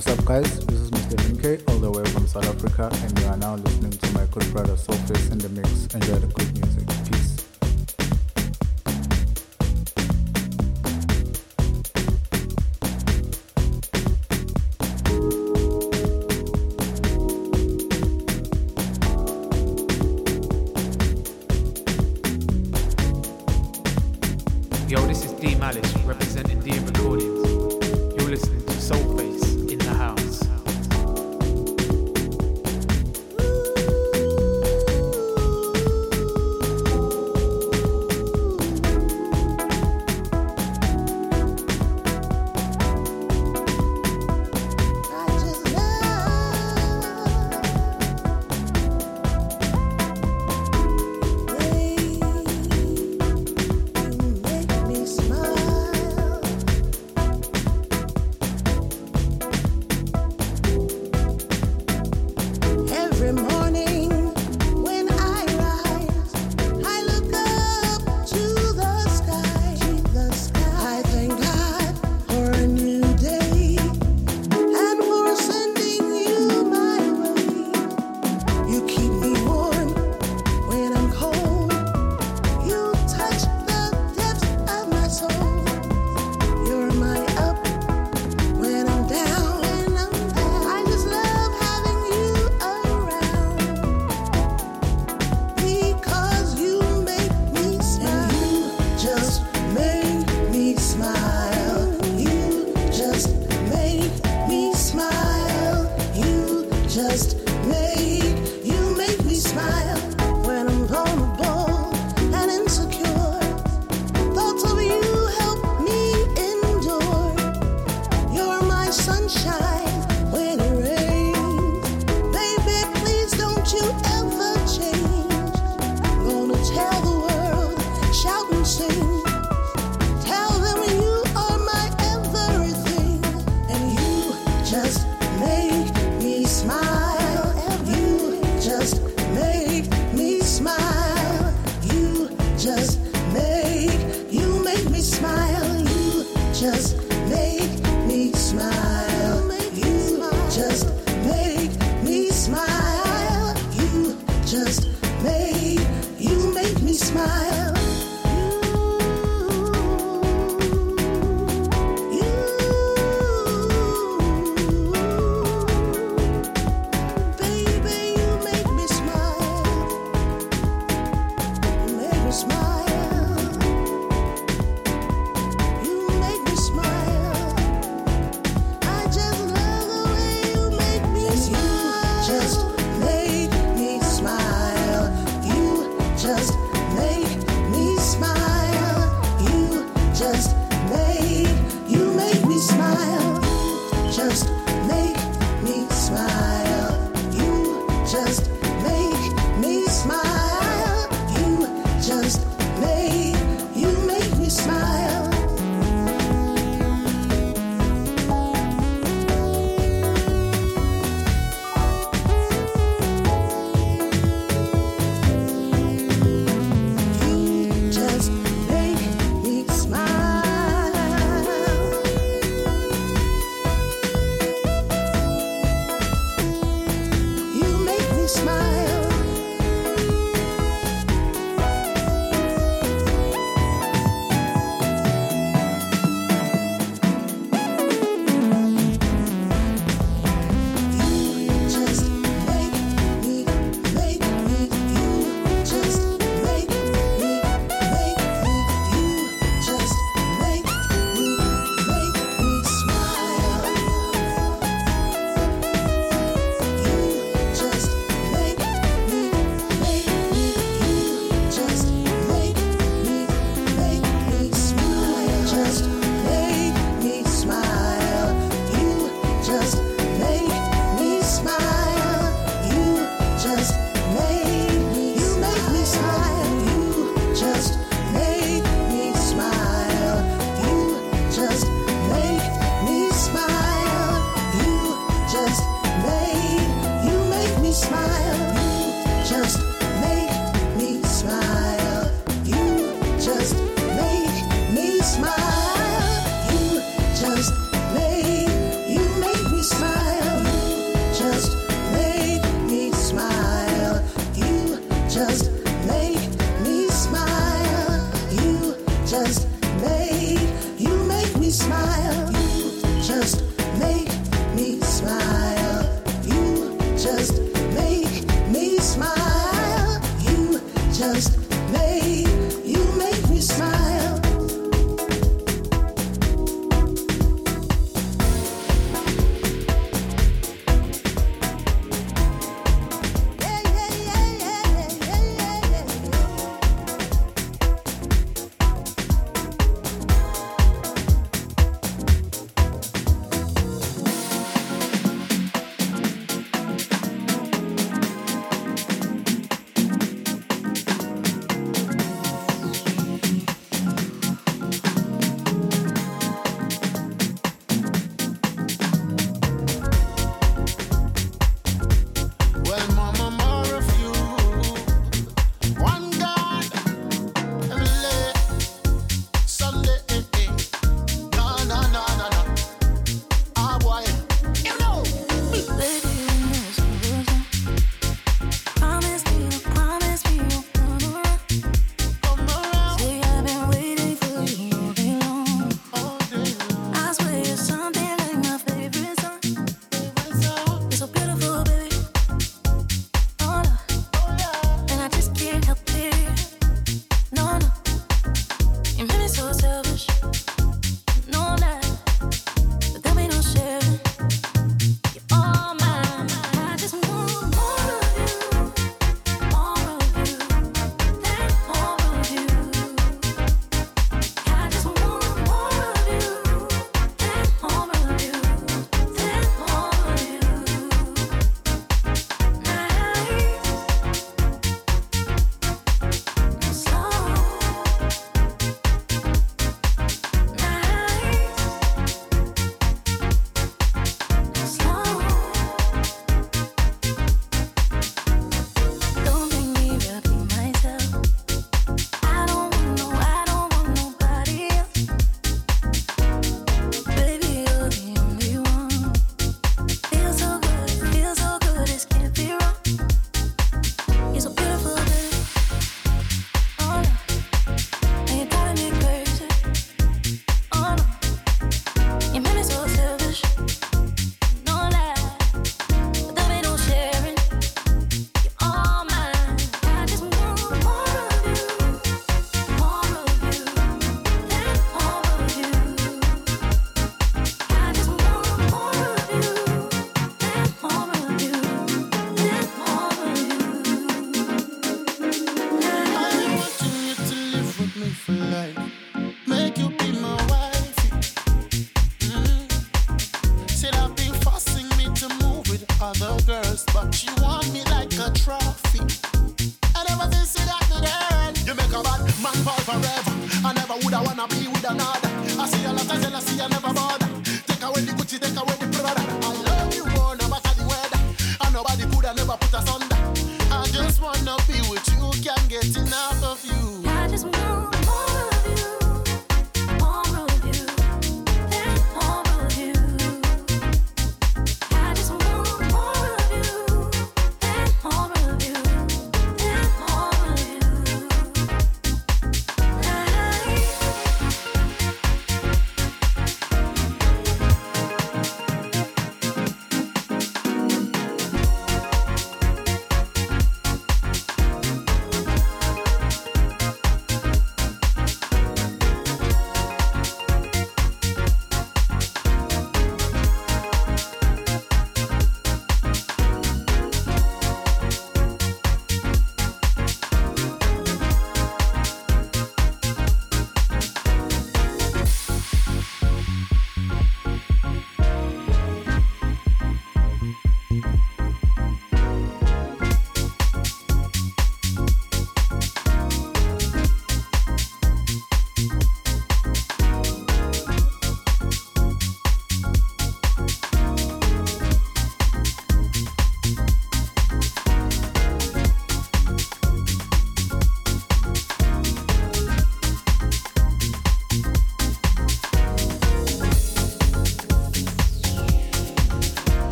What's up, guys? This is Mr. MK, all the way from South Africa, and you are now listening to my good brother Soulface in the mix. Enjoy the good music.